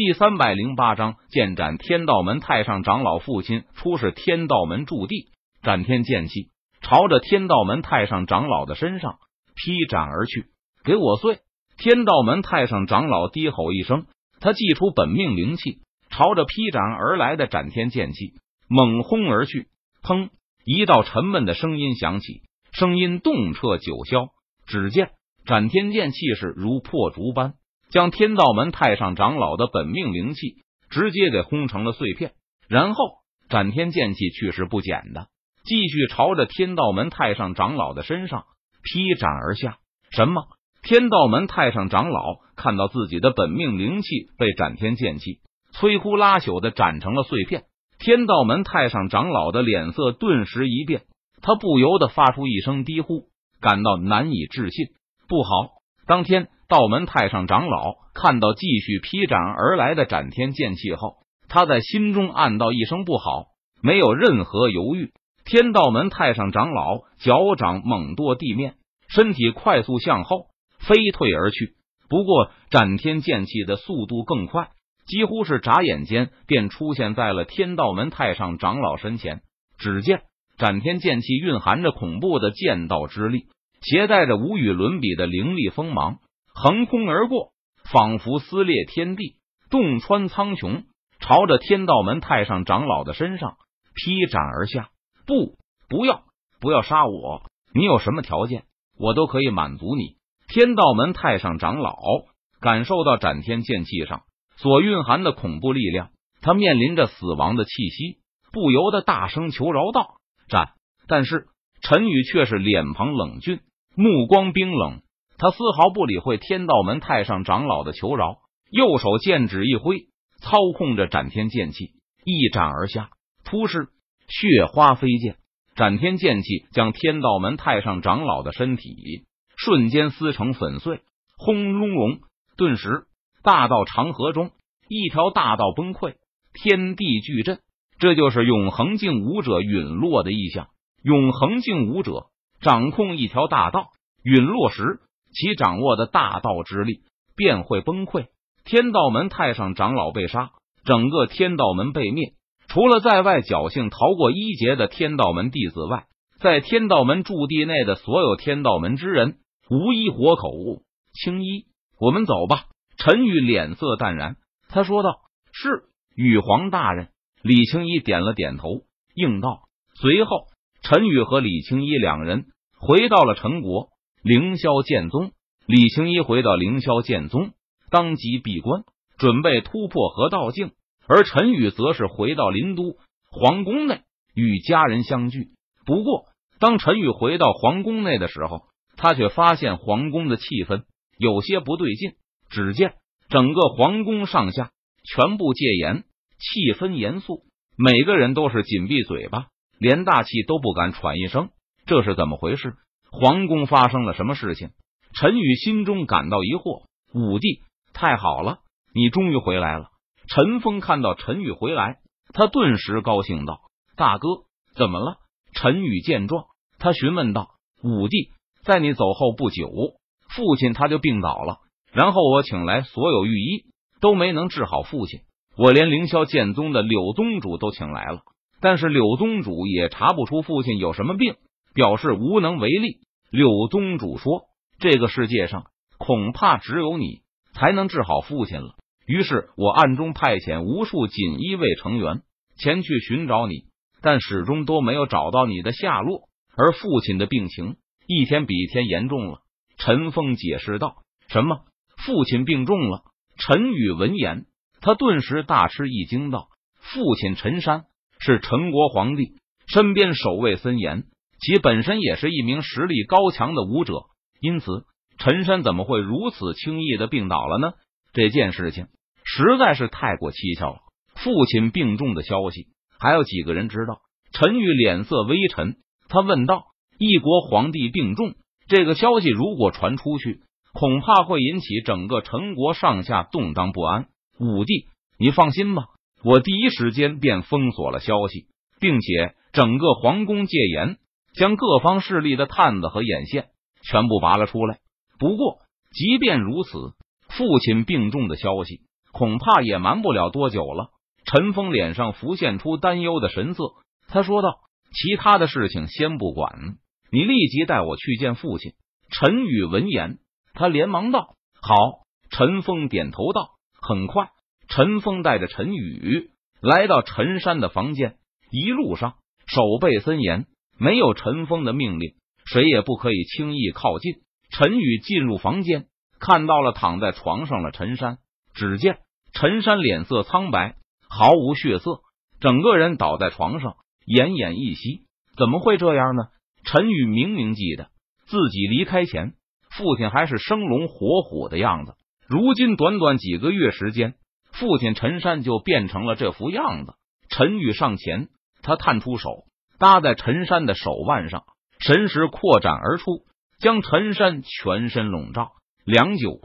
第三百零八章，剑斩天道门太上长老父亲出使天道门驻地，斩天剑气朝着天道门太上长老的身上劈斩而去。给我碎！天道门太上长老低吼一声，他祭出本命灵气，朝着劈斩而来的斩天剑气猛轰而去。砰！一道沉闷的声音响起，声音动彻九霄。只见斩天剑气势如破竹般。将天道门太上长老的本命灵气直接给轰成了碎片，然后斩天剑气去势不减的继续朝着天道门太上长老的身上劈斩而下。什么？天道门太上长老看到自己的本命灵气被斩天剑气摧枯拉朽的斩成了碎片，天道门太上长老的脸色顿时一变，他不由得发出一声低呼，感到难以置信。不好！当天。道门太上长老看到继续劈斩而来的斩天剑气后，他在心中暗道一声不好，没有任何犹豫。天道门太上长老脚掌猛跺地面，身体快速向后飞退而去。不过，斩天剑气的速度更快，几乎是眨眼间便出现在了天道门太上长老身前。只见斩天剑气蕴含着恐怖的剑道之力，携带着无与伦比的凌厉锋芒。横空而过，仿佛撕裂天地，洞穿苍穹，朝着天道门太上长老的身上劈斩而下。不，不要，不要杀我！你有什么条件，我都可以满足你。天道门太上长老感受到斩天剑气上所蕴含的恐怖力量，他面临着死亡的气息，不由得大声求饶道：“斩！”但是陈宇却是脸庞冷峻，目光冰冷。他丝毫不理会天道门太上长老的求饶，右手剑指一挥，操控着斩天剑气一斩而下。突施血花飞溅，斩天剑气将天道门太上长老的身体瞬间撕成粉碎。轰隆隆，顿时大道长河中一条大道崩溃，天地巨震。这就是永恒境武者陨落的意象。永恒境武者掌控一条大道，陨落时。其掌握的大道之力便会崩溃。天道门太上长老被杀，整个天道门被灭。除了在外侥幸逃过一劫的天道门弟子外，在天道门驻地内的所有天道门之人无一活口。青衣，我们走吧。陈宇脸色淡然，他说道：“是，羽皇大人。”李青衣点了点头，应道。随后，陈宇和李青衣两人回到了陈国。凌霄剑宗，李青一回到凌霄剑宗，当即闭关，准备突破河道境。而陈宇则是回到林都皇宫内与家人相聚。不过，当陈宇回到皇宫内的时候，他却发现皇宫的气氛有些不对劲。只见整个皇宫上下全部戒严，气氛严肃，每个人都是紧闭嘴巴，连大气都不敢喘一声。这是怎么回事？皇宫发生了什么事情？陈宇心中感到疑惑。五弟，太好了，你终于回来了！陈峰看到陈宇回来，他顿时高兴道：“大哥，怎么了？”陈宇见状，他询问道：“五弟，在你走后不久，父亲他就病倒了，然后我请来所有御医都没能治好父亲，我连凌霄剑宗的柳宗主都请来了，但是柳宗主也查不出父亲有什么病。”表示无能为力。柳宗主说：“这个世界上恐怕只有你才能治好父亲了。”于是，我暗中派遣无数锦衣卫成员前去寻找你，但始终都没有找到你的下落。而父亲的病情一天比一天严重了。陈峰解释道：“什么？父亲病重了？”陈宇闻言，他顿时大吃一惊，道：“父亲陈山是陈国皇帝身边守卫森严。”其本身也是一名实力高强的武者，因此陈山怎么会如此轻易的病倒了呢？这件事情实在是太过蹊跷了。父亲病重的消息，还有几个人知道？陈宇脸色微沉，他问道：“一国皇帝病重，这个消息如果传出去，恐怕会引起整个陈国上下动荡不安。”五弟，你放心吧，我第一时间便封锁了消息，并且整个皇宫戒严。将各方势力的探子和眼线全部拔了出来。不过，即便如此，父亲病重的消息恐怕也瞒不了多久了。陈峰脸上浮现出担忧的神色，他说道：“其他的事情先不管，你立即带我去见父亲。”陈宇闻言，他连忙道：“好。”陈峰点头道：“很快。”陈峰带着陈宇来到陈山的房间，一路上守备森严，没有陈峰的命令，谁也不可以轻易靠近。陈宇进入房间，看到了躺在床上的陈山。只见陈山脸色苍白，毫无血色，整个人倒在床上，奄奄一息。怎么会这样呢？陈宇明明记得自己离开前，父亲还是生龙活虎的样子。如今短短几个月时间，父亲陈山就变成了这副样子。陈宇上前，他探出手搭在陈山的手腕上，神识扩展而出。将陈山全身笼罩。良久，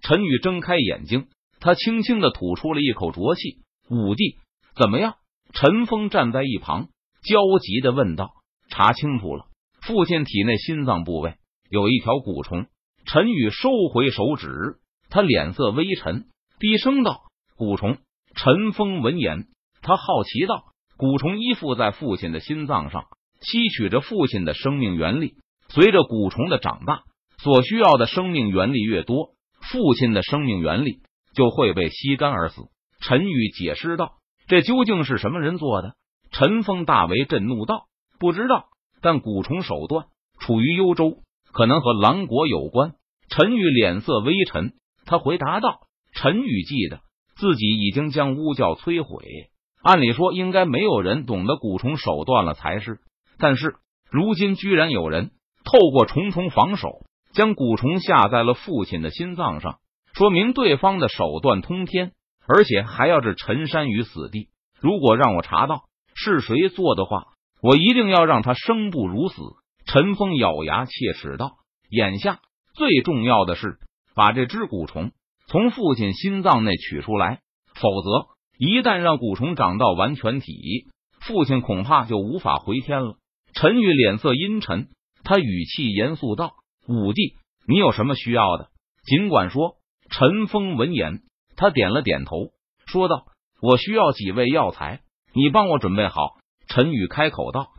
陈宇睁开眼睛，他轻轻的吐出了一口浊气。武帝怎么样？陈峰站在一旁，焦急的问道。查清楚了，父亲体内心脏部位有一条蛊虫。陈宇收回手指，他脸色微沉，低声道：“蛊虫。”陈峰闻言，他好奇道：“蛊虫依附在父亲的心脏上，吸取着父亲的生命原力。”随着蛊虫的长大，所需要的生命原力越多，父亲的生命原力就会被吸干而死。陈宇解释道：“这究竟是什么人做的？”陈峰大为震怒道：“不知道，但蛊虫手段处于幽州，可能和狼国有关。”陈宇脸色微沉，他回答道：“陈宇记得自己已经将巫教摧毁，按理说应该没有人懂得蛊虫手段了才是，但是如今居然有人。”透过重重防守，将蛊虫下在了父亲的心脏上，说明对方的手段通天，而且还要置陈山于死地。如果让我查到是谁做的话，我一定要让他生不如死。陈峰咬牙切齿道：“眼下最重要的是把这只蛊虫从父亲心脏内取出来，否则一旦让蛊虫长到完全体，父亲恐怕就无法回天了。”陈宇脸色阴沉。他语气严肃道：“五弟，你有什么需要的，尽管说。”陈峰闻言，他点了点头，说道：“我需要几味药材，你帮我准备好。”陈宇开口道：“